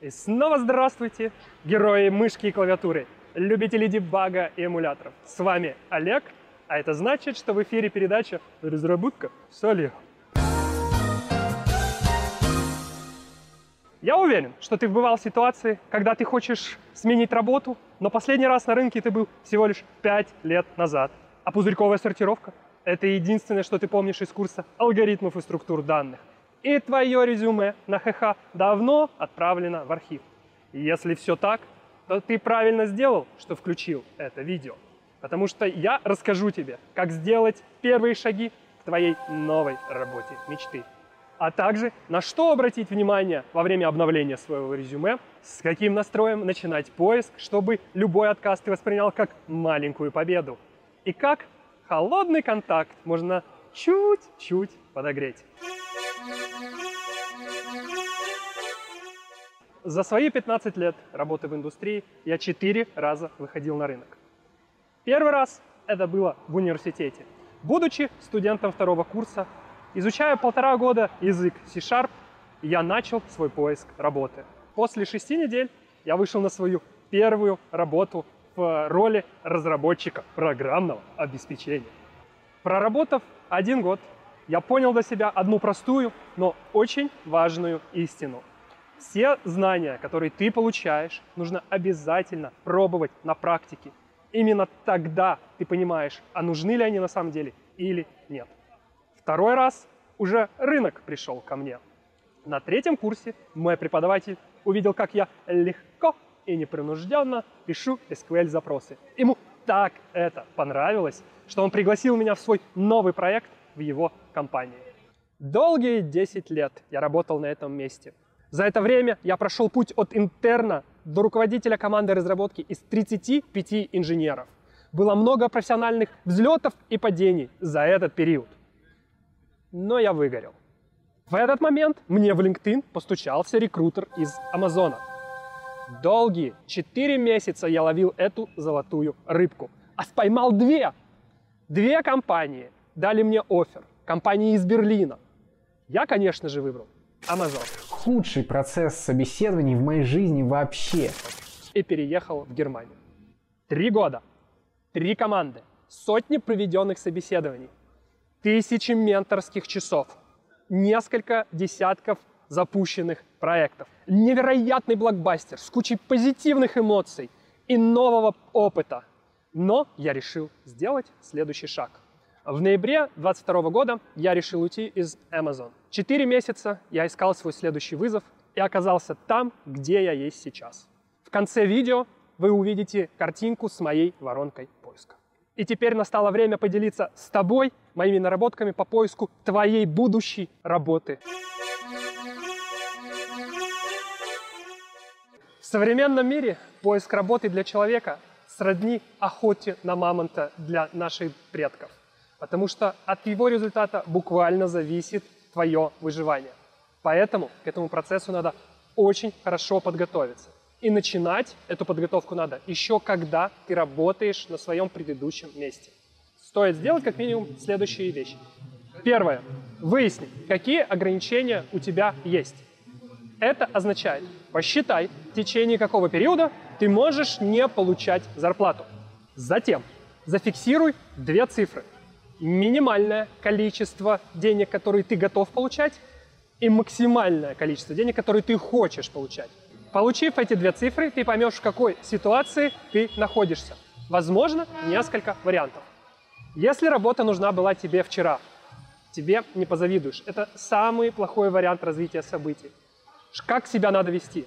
И снова здравствуйте, герои мышки и клавиатуры, любители дебага и эмуляторов. С вами Олег, а это значит, что в эфире передача «Разработка с Олегом». Я уверен, что ты бывал в ситуации, когда ты хочешь сменить работу, но последний раз на рынке ты был всего лишь 5 лет назад. А пузырьковая сортировка – это единственное, что ты помнишь из курса алгоритмов и структур данных. И твое резюме на ХХ давно отправлено в архив. И если все так, то ты правильно сделал, что включил это видео. Потому что я расскажу тебе, как сделать первые шаги к твоей новой работе мечты а также на что обратить внимание во время обновления своего резюме, с каким настроем начинать поиск, чтобы любой отказ ты воспринял как маленькую победу, и как холодный контакт можно чуть-чуть подогреть. За свои 15 лет работы в индустрии я четыре раза выходил на рынок. Первый раз это было в университете. Будучи студентом второго курса, Изучая полтора года язык C-Sharp, я начал свой поиск работы. После шести недель я вышел на свою первую работу в роли разработчика программного обеспечения. Проработав один год, я понял для себя одну простую, но очень важную истину. Все знания, которые ты получаешь, нужно обязательно пробовать на практике. Именно тогда ты понимаешь, а нужны ли они на самом деле или нет. Второй раз уже рынок пришел ко мне. На третьем курсе мой преподаватель увидел, как я легко и непринужденно пишу SQL-запросы. Ему так это понравилось, что он пригласил меня в свой новый проект в его компании. Долгие 10 лет я работал на этом месте. За это время я прошел путь от интерна до руководителя команды разработки из 35 инженеров. Было много профессиональных взлетов и падений за этот период но я выгорел. В этот момент мне в LinkedIn постучался рекрутер из Амазона. Долгие 4 месяца я ловил эту золотую рыбку, а споймал две. Две компании дали мне офер. Компании из Берлина. Я, конечно же, выбрал Amazon. Худший процесс собеседований в моей жизни вообще. И переехал в Германию. Три года, три команды, сотни проведенных собеседований тысячи менторских часов, несколько десятков запущенных проектов. Невероятный блокбастер с кучей позитивных эмоций и нового опыта. Но я решил сделать следующий шаг. В ноябре 2022 года я решил уйти из Amazon. Четыре месяца я искал свой следующий вызов и оказался там, где я есть сейчас. В конце видео вы увидите картинку с моей воронкой поиска. И теперь настало время поделиться с тобой моими наработками по поиску твоей будущей работы. В современном мире поиск работы для человека сродни охоте на мамонта для наших предков, потому что от его результата буквально зависит твое выживание. Поэтому к этому процессу надо очень хорошо подготовиться. И начинать эту подготовку надо еще когда ты работаешь на своем предыдущем месте. Стоит сделать как минимум следующие вещи. Первое. Выясни, какие ограничения у тебя есть. Это означает, посчитай, в течение какого периода ты можешь не получать зарплату. Затем зафиксируй две цифры. Минимальное количество денег, которые ты готов получать, и максимальное количество денег, которые ты хочешь получать. Получив эти две цифры, ты поймешь, в какой ситуации ты находишься. Возможно, несколько вариантов. Если работа нужна была тебе вчера, тебе не позавидуешь. Это самый плохой вариант развития событий. Как себя надо вести?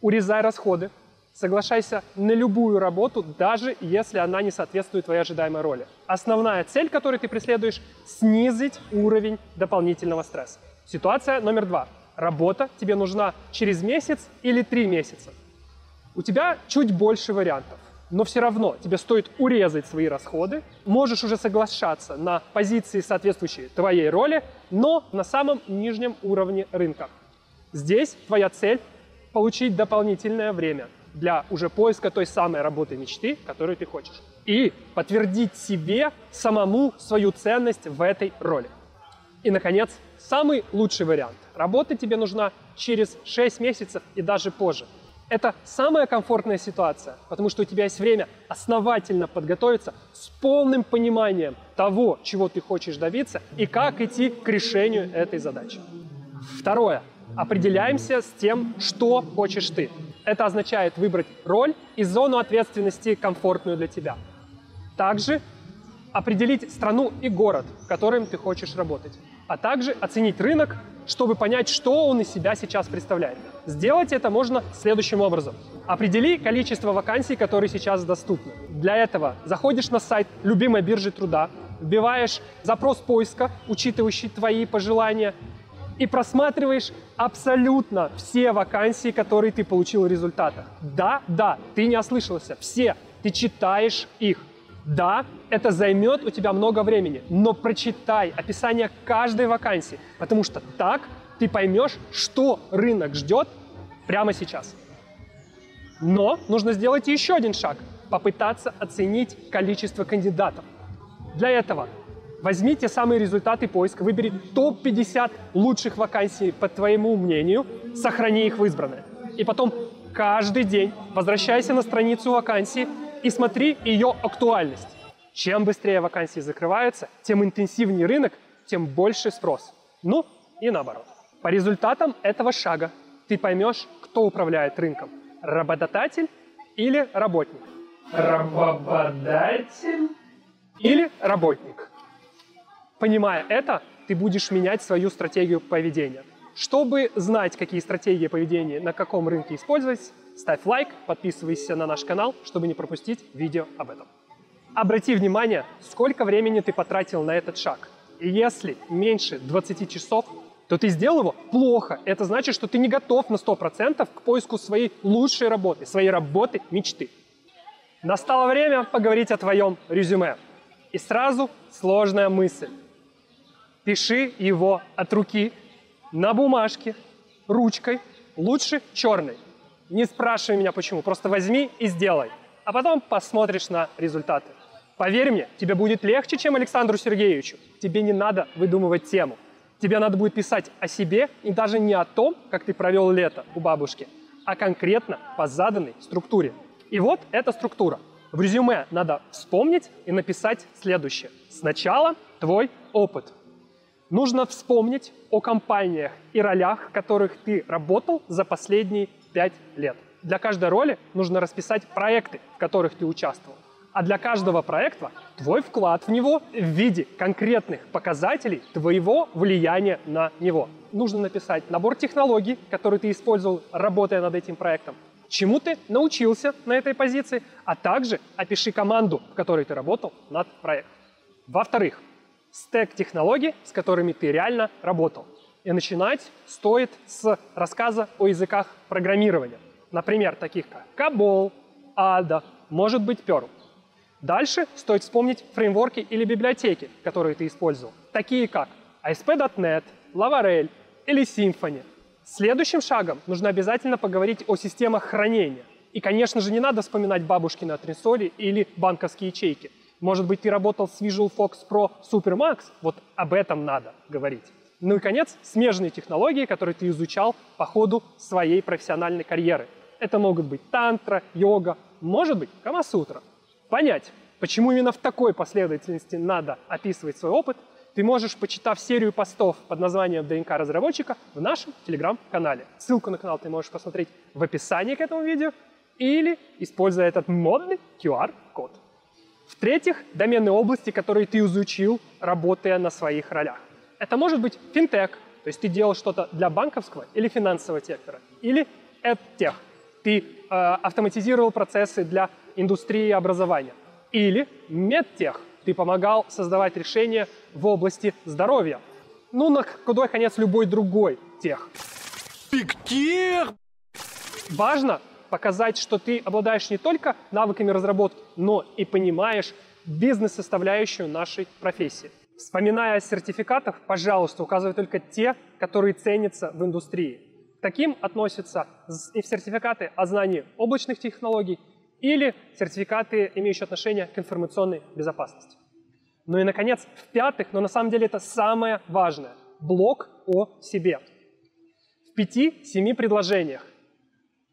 Урезай расходы, соглашайся на любую работу, даже если она не соответствует твоей ожидаемой роли. Основная цель, которую ты преследуешь, снизить уровень дополнительного стресса. Ситуация номер два работа тебе нужна через месяц или три месяца. У тебя чуть больше вариантов, но все равно тебе стоит урезать свои расходы, можешь уже соглашаться на позиции, соответствующие твоей роли, но на самом нижнем уровне рынка. Здесь твоя цель – получить дополнительное время для уже поиска той самой работы мечты, которую ты хочешь. И подтвердить себе самому свою ценность в этой роли. И, наконец, самый лучший вариант. Работа тебе нужна через 6 месяцев и даже позже. Это самая комфортная ситуация, потому что у тебя есть время основательно подготовиться с полным пониманием того, чего ты хочешь добиться и как идти к решению этой задачи. Второе. Определяемся с тем, что хочешь ты. Это означает выбрать роль и зону ответственности комфортную для тебя. Также определить страну и город, в котором ты хочешь работать, а также оценить рынок, чтобы понять, что он из себя сейчас представляет. Сделать это можно следующим образом. Определи количество вакансий, которые сейчас доступны. Для этого заходишь на сайт любимой биржи труда, вбиваешь запрос поиска, учитывающий твои пожелания, и просматриваешь абсолютно все вакансии, которые ты получил в результатах. Да, да, ты не ослышался, все. Ты читаешь их. Да, это займет у тебя много времени, но прочитай описание каждой вакансии, потому что так ты поймешь, что рынок ждет прямо сейчас. Но нужно сделать еще один шаг – попытаться оценить количество кандидатов. Для этого возьмите самые результаты поиска, выбери топ-50 лучших вакансий по твоему мнению, сохрани их в избранное. И потом каждый день возвращайся на страницу вакансии и смотри ее актуальность. Чем быстрее вакансии закрываются, тем интенсивнее рынок, тем больше спрос. Ну и наоборот. По результатам этого шага ты поймешь, кто управляет рынком. Работодатель или работник? Работодатель или работник? Понимая это, ты будешь менять свою стратегию поведения. Чтобы знать, какие стратегии поведения на каком рынке использовать, ставь лайк, подписывайся на наш канал, чтобы не пропустить видео об этом. Обрати внимание, сколько времени ты потратил на этот шаг. И если меньше 20 часов, то ты сделал его плохо. Это значит, что ты не готов на 100% к поиску своей лучшей работы, своей работы мечты. Настало время поговорить о твоем резюме. И сразу сложная мысль. Пиши его от руки на бумажке, ручкой, лучше черной. Не спрашивай меня почему, просто возьми и сделай. А потом посмотришь на результаты. Поверь мне, тебе будет легче, чем Александру Сергеевичу. Тебе не надо выдумывать тему. Тебе надо будет писать о себе и даже не о том, как ты провел лето у бабушки, а конкретно по заданной структуре. И вот эта структура. В резюме надо вспомнить и написать следующее. Сначала твой опыт – Нужно вспомнить о компаниях и ролях, в которых ты работал за последние пять лет. Для каждой роли нужно расписать проекты, в которых ты участвовал. А для каждого проекта твой вклад в него в виде конкретных показателей твоего влияния на него. Нужно написать набор технологий, которые ты использовал, работая над этим проектом, чему ты научился на этой позиции, а также опиши команду, в которой ты работал над проектом. Во-вторых, стек технологий, с которыми ты реально работал. И начинать стоит с рассказа о языках программирования. Например, таких как COBOL, ADA, может быть Perl. Дальше стоит вспомнить фреймворки или библиотеки, которые ты использовал, такие как ASP.NET, Laravel или Symfony. Следующим шагом нужно обязательно поговорить о системах хранения. И, конечно же, не надо вспоминать бабушкины атресоли или банковские ячейки. Может быть, ты работал с Visual Fox Pro Super Max? Вот об этом надо говорить. Ну и, конец, смежные технологии, которые ты изучал по ходу своей профессиональной карьеры. Это могут быть тантра, йога, может быть, камасутра. Понять, почему именно в такой последовательности надо описывать свой опыт, ты можешь, почитав серию постов под названием ДНК разработчика в нашем телеграм-канале. Ссылку на канал ты можешь посмотреть в описании к этому видео или используя этот модный QR-код. В-третьих, доменные области, которые ты изучил, работая на своих ролях. Это может быть финтех, то есть ты делал что-то для банковского или финансового сектора, или EdTech, ты э, автоматизировал процессы для индустрии образования, или медтех, ты помогал создавать решения в области здоровья. Ну, на худой конец любой другой тех. Пиктех! Важно показать, что ты обладаешь не только навыками разработки, но и понимаешь бизнес-составляющую нашей профессии. Вспоминая о сертификатах, пожалуйста, указывай только те, которые ценятся в индустрии. К таким относятся и сертификаты о знании облачных технологий или сертификаты, имеющие отношение к информационной безопасности. Ну и, наконец, в-пятых, но на самом деле это самое важное – блок о себе – пяти-семи предложениях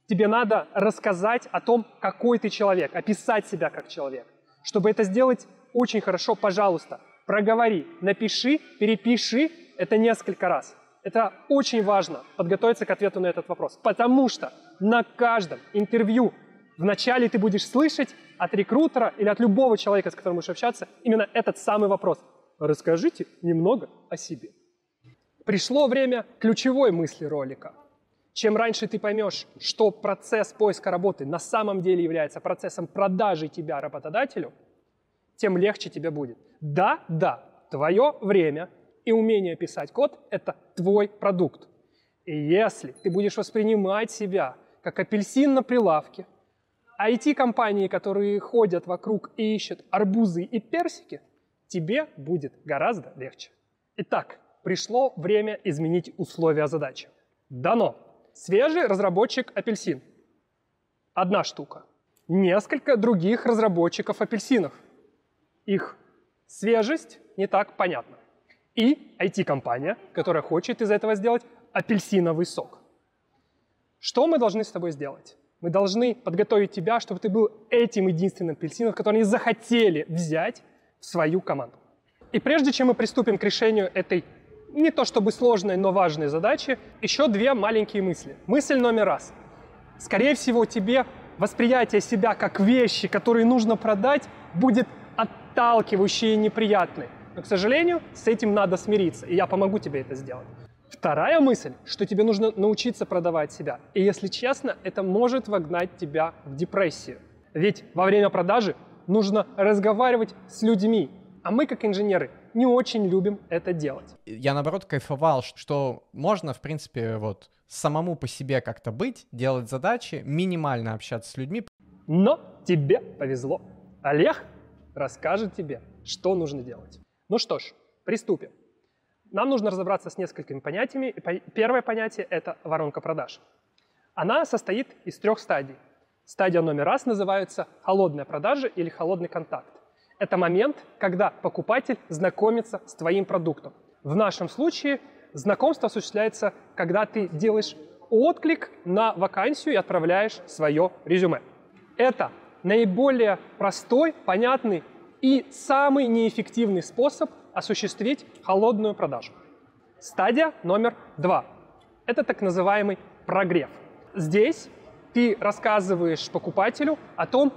тебе надо рассказать о том, какой ты человек, описать себя как человек. Чтобы это сделать очень хорошо, пожалуйста, проговори, напиши, перепиши это несколько раз. Это очень важно, подготовиться к ответу на этот вопрос. Потому что на каждом интервью вначале ты будешь слышать от рекрутера или от любого человека, с которым будешь общаться, именно этот самый вопрос. Расскажите немного о себе. Пришло время ключевой мысли ролика. Чем раньше ты поймешь, что процесс поиска работы на самом деле является процессом продажи тебя работодателю, тем легче тебе будет. Да, да, твое время и умение писать код – это твой продукт. И если ты будешь воспринимать себя как апельсин на прилавке, IT-компании, которые ходят вокруг и ищут арбузы и персики, тебе будет гораздо легче. Итак, пришло время изменить условия задачи. Дано. Свежий разработчик апельсин. Одна штука. Несколько других разработчиков апельсинов. Их свежесть не так понятна. И IT-компания, которая хочет из этого сделать апельсиновый сок. Что мы должны с тобой сделать? Мы должны подготовить тебя, чтобы ты был этим единственным апельсином, который они захотели взять в свою команду. И прежде чем мы приступим к решению этой не то чтобы сложной, но важной задачи, еще две маленькие мысли. Мысль номер раз. Скорее всего, тебе восприятие себя как вещи, которые нужно продать, будет отталкивающее и неприятное. Но, к сожалению, с этим надо смириться, и я помогу тебе это сделать. Вторая мысль, что тебе нужно научиться продавать себя. И если честно, это может вогнать тебя в депрессию. Ведь во время продажи нужно разговаривать с людьми. А мы, как инженеры, не очень любим это делать. Я, наоборот, кайфовал, что можно, в принципе, вот самому по себе как-то быть, делать задачи, минимально общаться с людьми. Но тебе повезло. Олег расскажет тебе, что нужно делать. Ну что ж, приступим. Нам нужно разобраться с несколькими понятиями. Первое понятие — это воронка продаж. Она состоит из трех стадий. Стадия номер раз называется холодная продажа или холодный контакт. Это момент, когда покупатель знакомится с твоим продуктом. В нашем случае знакомство осуществляется, когда ты делаешь отклик на вакансию и отправляешь свое резюме. Это наиболее простой, понятный и самый неэффективный способ осуществить холодную продажу. Стадия номер два – это так называемый прогрев. Здесь ты рассказываешь покупателю о том,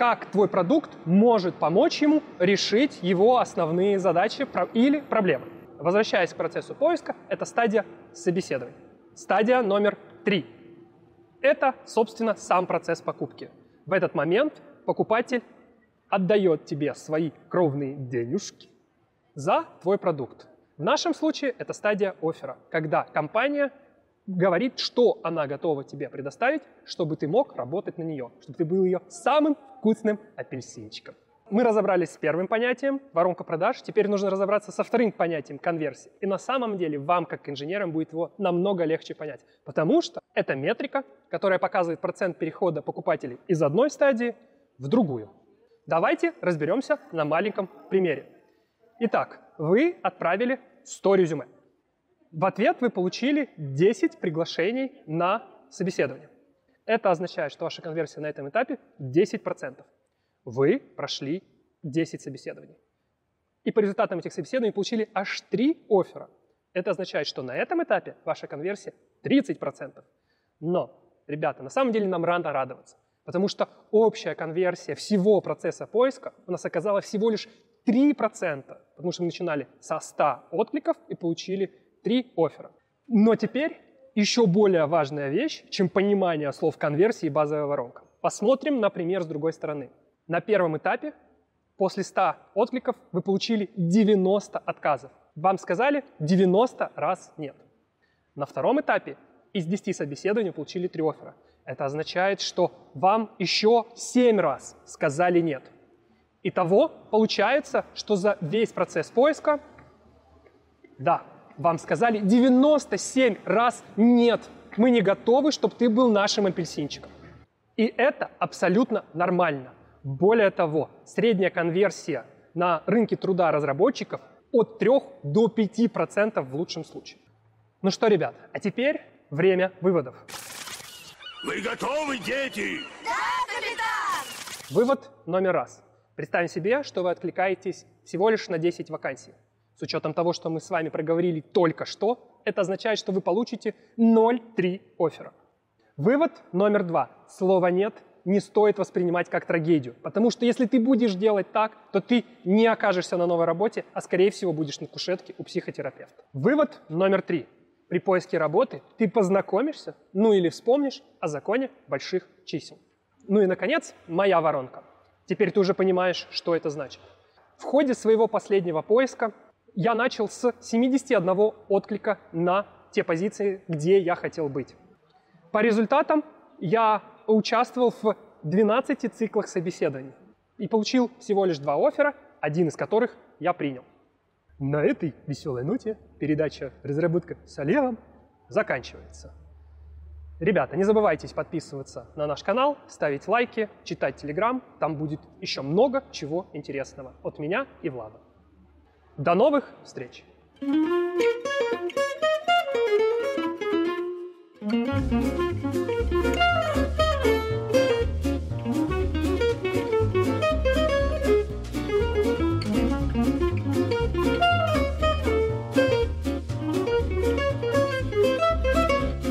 как твой продукт может помочь ему решить его основные задачи или проблемы. Возвращаясь к процессу поиска, это стадия собеседования. Стадия номер три – это, собственно, сам процесс покупки. В этот момент покупатель отдает тебе свои кровные денежки за твой продукт. В нашем случае это стадия оффера, когда компания говорит, что она готова тебе предоставить, чтобы ты мог работать на нее, чтобы ты был ее самым вкусным апельсинчиком. Мы разобрались с первым понятием, воронка продаж, теперь нужно разобраться со вторым понятием, конверсии. И на самом деле вам, как инженерам, будет его намного легче понять, потому что это метрика, которая показывает процент перехода покупателей из одной стадии в другую. Давайте разберемся на маленьком примере. Итак, вы отправили 100 резюме. В ответ вы получили 10 приглашений на собеседование. Это означает, что ваша конверсия на этом этапе 10%. Вы прошли 10 собеседований. И по результатам этих собеседований получили аж 3 оффера. Это означает, что на этом этапе ваша конверсия 30%. Но, ребята, на самом деле нам рано радоваться. Потому что общая конверсия всего процесса поиска у нас оказалась всего лишь 3%, потому что мы начинали со 100 откликов и получили 3 оффера. Но теперь еще более важная вещь, чем понимание слов конверсии и базовая воронка. Посмотрим, например, с другой стороны. На первом этапе после 100 откликов вы получили 90 отказов. Вам сказали 90 раз нет. На втором этапе из 10 собеседований получили 3 оффера. Это означает, что вам еще 7 раз сказали нет. Итого получается, что за весь процесс поиска, да, вам сказали 97 раз нет, мы не готовы, чтобы ты был нашим апельсинчиком. И это абсолютно нормально. Более того, средняя конверсия на рынке труда разработчиков от 3 до 5% в лучшем случае. Ну что, ребят, а теперь время выводов. Вы готовы, дети? Вывод номер раз. Представим себе, что вы откликаетесь всего лишь на 10 вакансий. С учетом того, что мы с вами проговорили только что, это означает, что вы получите 0,3 оффера. Вывод номер два. Слово «нет» не стоит воспринимать как трагедию. Потому что если ты будешь делать так, то ты не окажешься на новой работе, а скорее всего будешь на кушетке у психотерапевта. Вывод номер три. При поиске работы ты познакомишься, ну или вспомнишь о законе больших чисел. Ну и, наконец, моя воронка. Теперь ты уже понимаешь, что это значит. В ходе своего последнего поиска я начал с 71 отклика на те позиции, где я хотел быть. По результатам я участвовал в 12 циклах собеседований и получил всего лишь два оффера, один из которых я принял. На этой веселой ноте передача «Разработка с Олегом» заканчивается. Ребята, не забывайте подписываться на наш канал, ставить лайки, читать Телеграм. Там будет еще много чего интересного от меня и Влада. До новых встреч! Thank you.